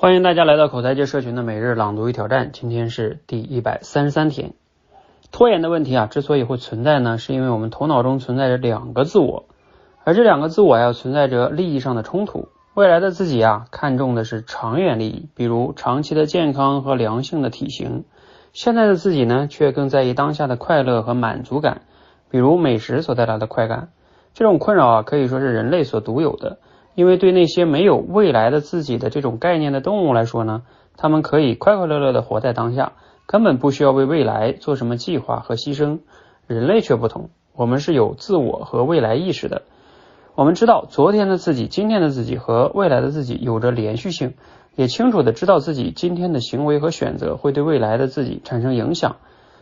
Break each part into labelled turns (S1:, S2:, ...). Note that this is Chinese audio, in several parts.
S1: 欢迎大家来到口才界社群的每日朗读与挑战，今天是第一百三十三天。拖延的问题啊，之所以会存在呢，是因为我们头脑中存在着两个自我，而这两个自我呀，存在着利益上的冲突。未来的自己啊，看重的是长远利益，比如长期的健康和良性的体型；现在的自己呢，却更在意当下的快乐和满足感，比如美食所带来的快感。这种困扰啊，可以说是人类所独有的。因为对那些没有未来的自己的这种概念的动物来说呢，他们可以快快乐乐的活在当下，根本不需要为未来做什么计划和牺牲。人类却不同，我们是有自我和未来意识的。我们知道昨天的自己、今天的自己和未来的自己有着连续性，也清楚的知道自己今天的行为和选择会对未来的自己产生影响。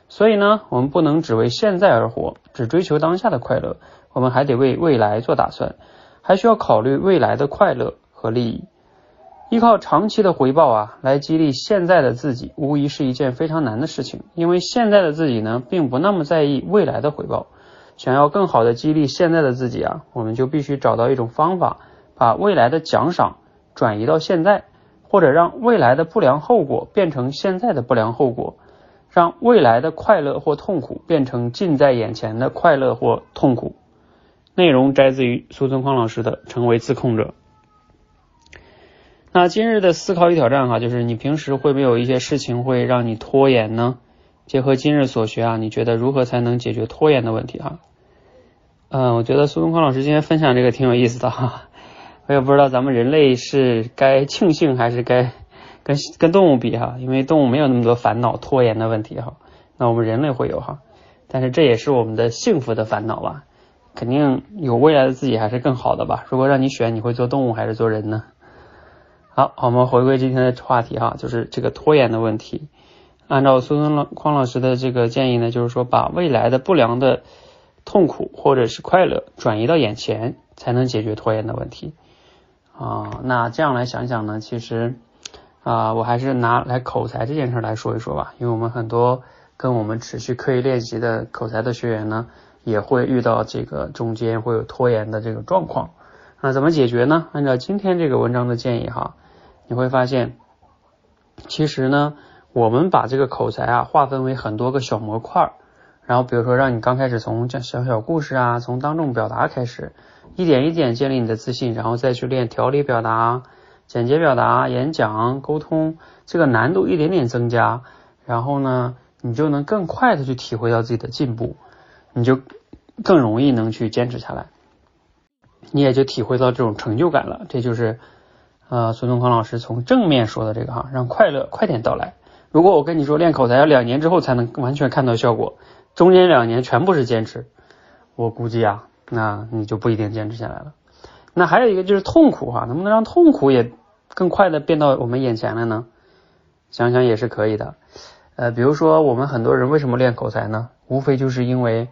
S1: 所以呢，我们不能只为现在而活，只追求当下的快乐，我们还得为未来做打算。还需要考虑未来的快乐和利益，依靠长期的回报啊来激励现在的自己，无疑是一件非常难的事情。因为现在的自己呢，并不那么在意未来的回报。想要更好的激励现在的自己啊，我们就必须找到一种方法，把未来的奖赏转移到现在，或者让未来的不良后果变成现在的不良后果，让未来的快乐或痛苦变成近在眼前的快乐或痛苦。内容摘自于苏东康老师的《成为自控者》。那今日的思考与挑战哈，就是你平时会不会有一些事情会让你拖延呢？结合今日所学啊，你觉得如何才能解决拖延的问题哈？嗯，我觉得苏东康老师今天分享这个挺有意思的哈。我也不知道咱们人类是该庆幸还是该跟跟动物比哈，因为动物没有那么多烦恼拖延的问题哈，那我们人类会有哈，但是这也是我们的幸福的烦恼吧。肯定有未来的自己还是更好的吧？如果让你选，你会做动物还是做人呢？好，我们回归今天的话题哈，就是这个拖延的问题。按照孙孙老匡老师的这个建议呢，就是说把未来的不良的痛苦或者是快乐转移到眼前，才能解决拖延的问题啊。那这样来想想呢，其实啊，我还是拿来口才这件事来说一说吧，因为我们很多跟我们持续刻意练习的口才的学员呢。也会遇到这个中间会有拖延的这个状况，那怎么解决呢？按照今天这个文章的建议哈，你会发现，其实呢，我们把这个口才啊划分为很多个小模块，然后比如说让你刚开始从讲小小故事啊，从当众表达开始，一点一点建立你的自信，然后再去练条理表达、简洁表达、演讲、沟通，这个难度一点点增加，然后呢，你就能更快的去体会到自己的进步，你就。更容易能去坚持下来，你也就体会到这种成就感了。这就是呃孙东康老师从正面说的这个哈，让快乐快点到来。如果我跟你说练口才要两年之后才能完全看到效果，中间两年全部是坚持，我估计啊，那你就不一定坚持下来了。那还有一个就是痛苦哈，能不能让痛苦也更快的变到我们眼前来呢？想想也是可以的。呃，比如说我们很多人为什么练口才呢？无非就是因为。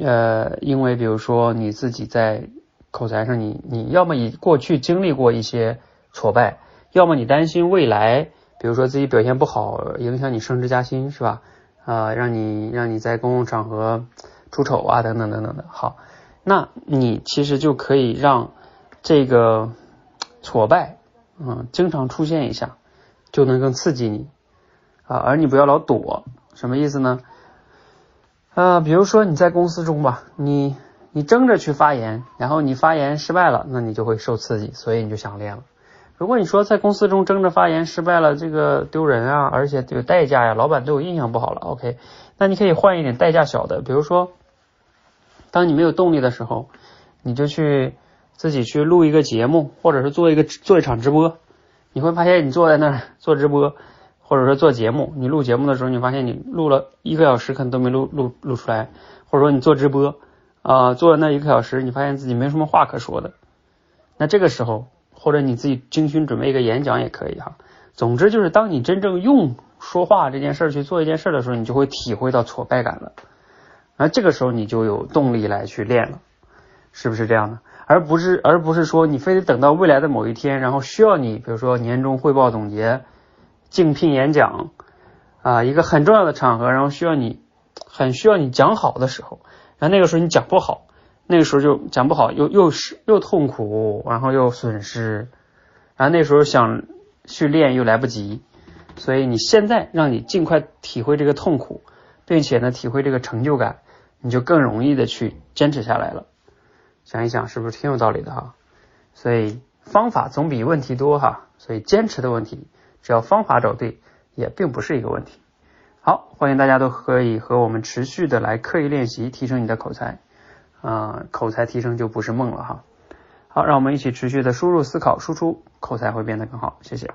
S1: 呃，因为比如说你自己在口才上，你你要么以过去经历过一些挫败，要么你担心未来，比如说自己表现不好，影响你升职加薪，是吧？啊，让你让你在公共场合出丑啊，等等等等的。好，那你其实就可以让这个挫败，嗯，经常出现一下，就能更刺激你啊，而你不要老躲，什么意思呢？啊，比如说你在公司中吧，你你争着去发言，然后你发言失败了，那你就会受刺激，所以你就想练了。如果你说在公司中争着发言失败了，这个丢人啊，而且有代价呀，老板对我印象不好了，OK，那你可以换一点代价小的，比如说，当你没有动力的时候，你就去自己去录一个节目，或者是做一个做一场直播，你会发现你坐在那儿做直播。或者说做节目，你录节目的时候，你发现你录了一个小时，可能都没录录录出来；或者说你做直播啊，做了那一个小时，你发现自己没什么话可说的。那这个时候，或者你自己精心准备一个演讲也可以哈。总之就是，当你真正用说话这件事去做一件事的时候，你就会体会到挫败感了。那这个时候你就有动力来去练了，是不是这样的？而不是而不是说你非得等到未来的某一天，然后需要你，比如说年终汇报总结。竞聘演讲啊，一个很重要的场合，然后需要你很需要你讲好的时候，然后那个时候你讲不好，那个时候就讲不好，又又是又痛苦，然后又损失，然后那时候想去练又来不及，所以你现在让你尽快体会这个痛苦，并且呢体会这个成就感，你就更容易的去坚持下来了。想一想是不是挺有道理的哈？所以方法总比问题多哈，所以坚持的问题，只要方法找对，也并不是一个问题。好，欢迎大家都可以和我们持续的来刻意练习，提升你的口才啊，口才提升就不是梦了哈。好，让我们一起持续的输入、思考、输出，口才会变得更好。谢谢。